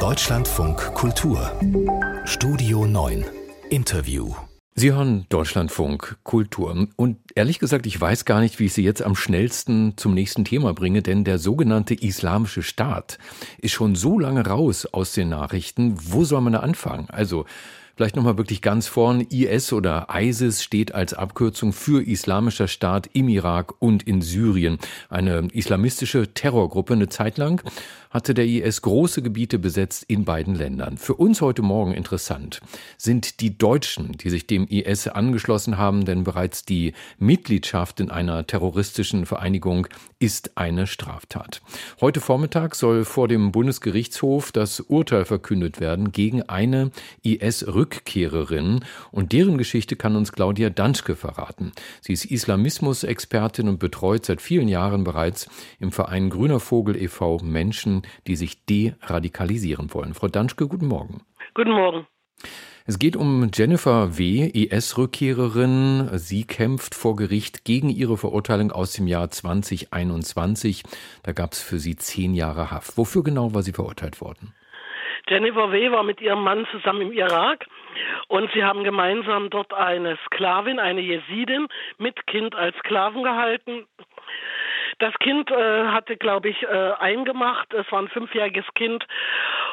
Deutschlandfunk Kultur Studio 9 Interview Sie hören Deutschlandfunk Kultur. Und ehrlich gesagt, ich weiß gar nicht, wie ich Sie jetzt am schnellsten zum nächsten Thema bringe, denn der sogenannte Islamische Staat ist schon so lange raus aus den Nachrichten. Wo soll man da anfangen? Also, Vielleicht nochmal wirklich ganz vorn. IS oder ISIS steht als Abkürzung für Islamischer Staat im Irak und in Syrien. Eine islamistische Terrorgruppe eine Zeit lang hatte der IS große Gebiete besetzt in beiden Ländern. Für uns heute Morgen interessant sind die Deutschen, die sich dem IS angeschlossen haben, denn bereits die Mitgliedschaft in einer terroristischen Vereinigung ist eine Straftat. Heute Vormittag soll vor dem Bundesgerichtshof das Urteil verkündet werden gegen eine IS-Rückkehrerin und deren Geschichte kann uns Claudia Danschke verraten. Sie ist Islamismus-Expertin und betreut seit vielen Jahren bereits im Verein Grüner Vogel e.V. Menschen, die sich deradikalisieren wollen. Frau Danschke, guten Morgen. Guten Morgen. Es geht um Jennifer W., IS-Rückkehrerin. Sie kämpft vor Gericht gegen ihre Verurteilung aus dem Jahr 2021. Da gab es für sie zehn Jahre Haft. Wofür genau war sie verurteilt worden? Jennifer W. war mit ihrem Mann zusammen im Irak und sie haben gemeinsam dort eine Sklavin, eine Jesidin mit Kind als Sklaven gehalten. Das Kind äh, hatte, glaube ich, äh, eingemacht. Es war ein fünfjähriges Kind.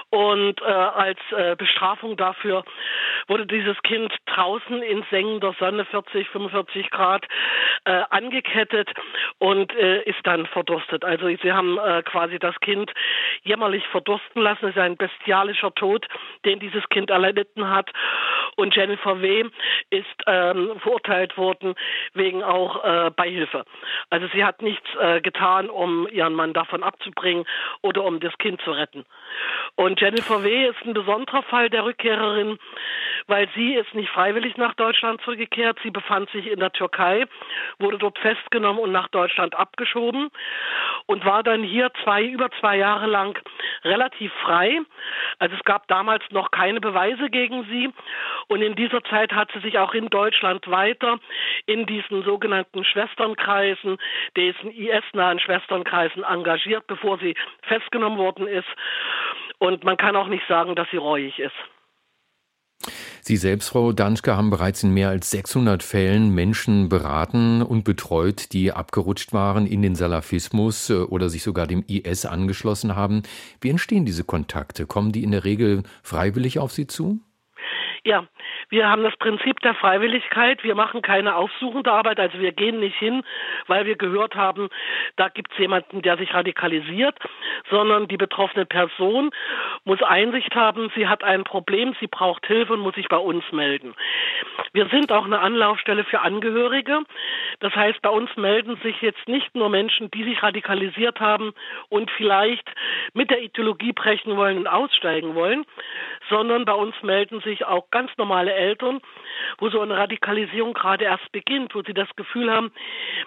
Und äh, als äh, Bestrafung dafür wurde dieses Kind draußen in sengender Sonne, 40, 45 Grad, äh, angekettet und äh, ist dann verdurstet. Also sie haben quasi das Kind jämmerlich verdursten lassen. Es ist ein bestialischer Tod, den dieses Kind erlitten hat. Und Jennifer W. ist ähm, verurteilt worden wegen auch äh, Beihilfe. Also sie hat nichts äh, getan, um ihren Mann davon abzubringen oder um das Kind zu retten. Und Jennifer W. ist ein besonderer Fall der Rückkehrerin, weil sie ist nicht freiwillig nach Deutschland zurückgekehrt. Sie befand sich in der Türkei, wurde dort festgenommen und nach Deutschland abgeschoben und war dann hier zwei, über zwei Jahre lang relativ frei. Also es gab damals noch keine Beweise gegen sie und in dieser Zeit hat sie sich auch in Deutschland weiter in diesen sogenannten Schwesternkreisen, diesen IS-nahen Schwesternkreisen engagiert, bevor sie festgenommen worden ist. Und man kann auch nicht sagen, dass sie reuig ist. Sie selbst, Frau Danschke, haben bereits in mehr als 600 Fällen Menschen beraten und betreut, die abgerutscht waren in den Salafismus äh, oder sich sogar dem IS angeschlossen haben. Wie entstehen diese Kontakte? Kommen die in der Regel freiwillig auf Sie zu? Ja, wir haben das Prinzip der Freiwilligkeit. Wir machen keine aufsuchende Arbeit, also wir gehen nicht hin, weil wir gehört haben, da gibt es jemanden, der sich radikalisiert, sondern die betroffene Person muss Einsicht haben, sie hat ein Problem, sie braucht Hilfe und muss sich bei uns melden. Wir sind auch eine Anlaufstelle für Angehörige. Das heißt, bei uns melden sich jetzt nicht nur Menschen, die sich radikalisiert haben und vielleicht mit der Ideologie brechen wollen und aussteigen wollen, sondern bei uns melden sich auch ganz normale Eltern, wo so eine Radikalisierung gerade erst beginnt, wo sie das Gefühl haben,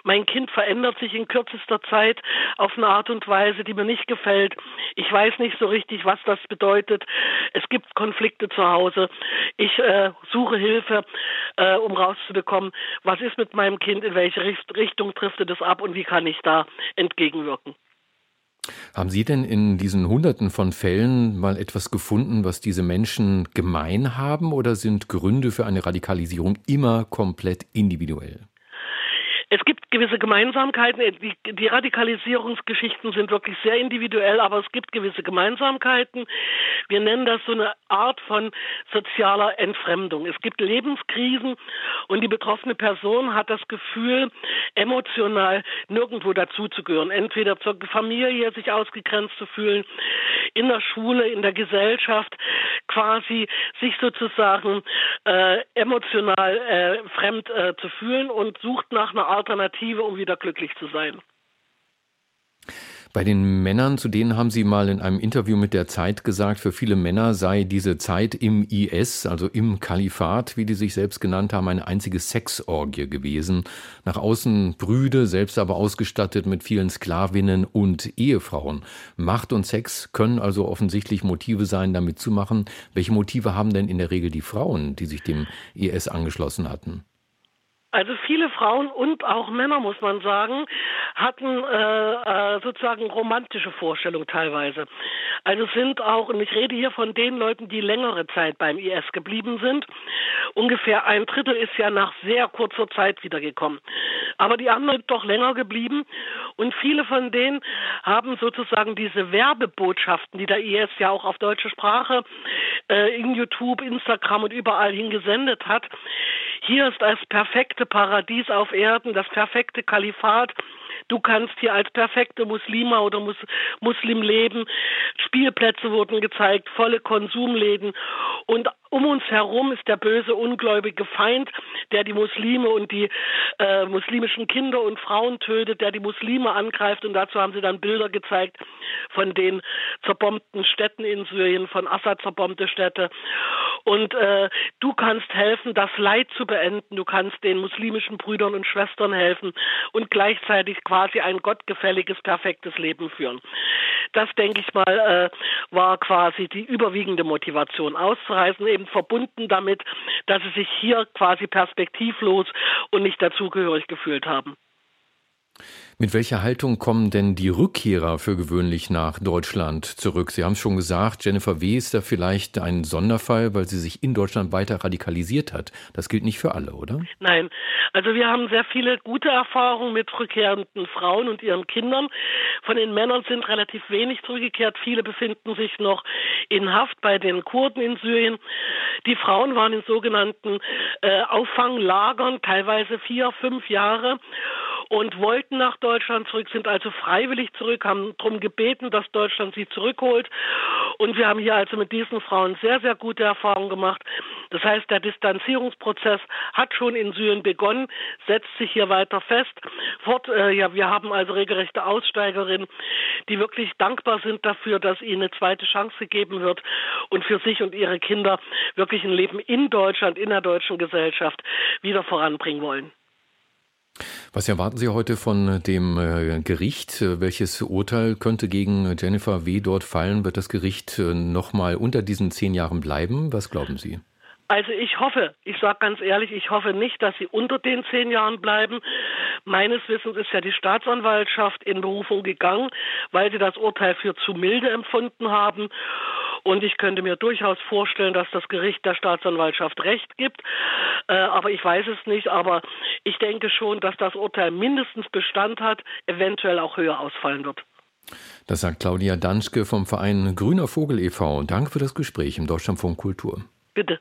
mein Kind verändert sich in kürzester Zeit auf eine Art und Weise, die mir nicht gefällt. Ich weiß nicht so richtig, was das bedeutet. Es gibt Konflikte zu Hause. Ich äh, suche Hilfe, äh, um rauszubekommen, was ist mit meinem Kind, in welche Richtung trifft es ab und wie kann ich da entgegenwirken. Haben Sie denn in diesen Hunderten von Fällen mal etwas gefunden, was diese Menschen gemein haben oder sind Gründe für eine Radikalisierung immer komplett individuell? Es gibt gewisse Gemeinsamkeiten. Die, die, Radikalisierungsgeschichten sind wirklich sehr individuell, aber es gibt gewisse Gemeinsamkeiten. Wir nennen das so eine Art von sozialer Entfremdung. Es gibt Lebenskrisen und die betroffene Person hat das Gefühl, emotional nirgendwo dazuzugehören. Entweder zur Familie sich ausgegrenzt zu fühlen, in der Schule, in der Gesellschaft, quasi sich sozusagen äh, emotional äh, fremd äh, zu fühlen und sucht nach einer Alternative, um wieder glücklich zu sein. Bei den Männern, zu denen haben Sie mal in einem Interview mit der Zeit gesagt, für viele Männer sei diese Zeit im IS, also im Kalifat, wie die sich selbst genannt haben, eine einzige Sexorgie gewesen. Nach außen Brüde, selbst aber ausgestattet mit vielen Sklavinnen und Ehefrauen. Macht und Sex können also offensichtlich Motive sein, damit zu machen. Welche Motive haben denn in der Regel die Frauen, die sich dem IS angeschlossen hatten? Also viele Frauen und auch Männer, muss man sagen, hatten äh, äh, sozusagen romantische Vorstellungen teilweise. Also sind auch, und ich rede hier von den Leuten, die längere Zeit beim IS geblieben sind. Ungefähr ein Drittel ist ja nach sehr kurzer Zeit wiedergekommen. Aber die anderen sind doch länger geblieben und viele von denen haben sozusagen diese Werbebotschaften, die der IS ja auch auf deutsche Sprache äh, in YouTube, Instagram und überall hingesendet hat. Hier ist das perfekte Paradies auf Erden, das perfekte Kalifat Du kannst hier als perfekte Muslima oder Mus Muslim leben. Spielplätze wurden gezeigt, volle Konsumläden. Und um uns herum ist der böse, ungläubige Feind, der die Muslime und die äh, muslimischen Kinder und Frauen tötet, der die Muslime angreift. Und dazu haben sie dann Bilder gezeigt von den zerbombten Städten in Syrien, von Assad zerbombte Städte. Und äh, du kannst helfen, das Leid zu beenden. Du kannst den muslimischen Brüdern und Schwestern helfen und gleichzeitig quasi ein gottgefälliges, perfektes Leben führen. Das, denke ich mal, äh, war quasi die überwiegende Motivation auszureisen, eben verbunden damit, dass sie sich hier quasi perspektivlos und nicht dazugehörig gefühlt haben. Mit welcher Haltung kommen denn die Rückkehrer für gewöhnlich nach Deutschland zurück? Sie haben es schon gesagt, Jennifer W. ist da vielleicht ein Sonderfall, weil sie sich in Deutschland weiter radikalisiert hat. Das gilt nicht für alle, oder? Nein. Also wir haben sehr viele gute Erfahrungen mit rückkehrenden Frauen und ihren Kindern. Von den Männern sind relativ wenig zurückgekehrt. Viele befinden sich noch in Haft bei den Kurden in Syrien. Die Frauen waren in sogenannten äh, Auffanglagern, teilweise vier, fünf Jahre und wollten nach Deutschland zurück, sind also freiwillig zurück, haben darum gebeten, dass Deutschland sie zurückholt. Und wir haben hier also mit diesen Frauen sehr, sehr gute Erfahrungen gemacht. Das heißt, der Distanzierungsprozess hat schon in Syrien begonnen, setzt sich hier weiter fest. Fort, äh, ja, wir haben also regelrechte Aussteigerinnen, die wirklich dankbar sind dafür, dass ihnen eine zweite Chance gegeben wird und für sich und ihre Kinder wirklich ein Leben in Deutschland, in der deutschen Gesellschaft wieder voranbringen wollen. Was erwarten Sie heute von dem äh, Gericht? Welches Urteil könnte gegen Jennifer W. dort fallen? Wird das Gericht äh, nochmal unter diesen zehn Jahren bleiben? Was glauben Sie? Also ich hoffe, ich sage ganz ehrlich, ich hoffe nicht, dass sie unter den zehn Jahren bleiben. Meines Wissens ist ja die Staatsanwaltschaft in Berufung gegangen, weil sie das Urteil für zu milde empfunden haben. Und ich könnte mir durchaus vorstellen, dass das Gericht der Staatsanwaltschaft Recht gibt. Äh, aber ich weiß es nicht. Aber ich denke schon, dass das Urteil mindestens Bestand hat, eventuell auch höher ausfallen wird. Das sagt Claudia Danschke vom Verein Grüner Vogel e.V. Danke für das Gespräch im Deutschlandfunk Kultur. Bitte.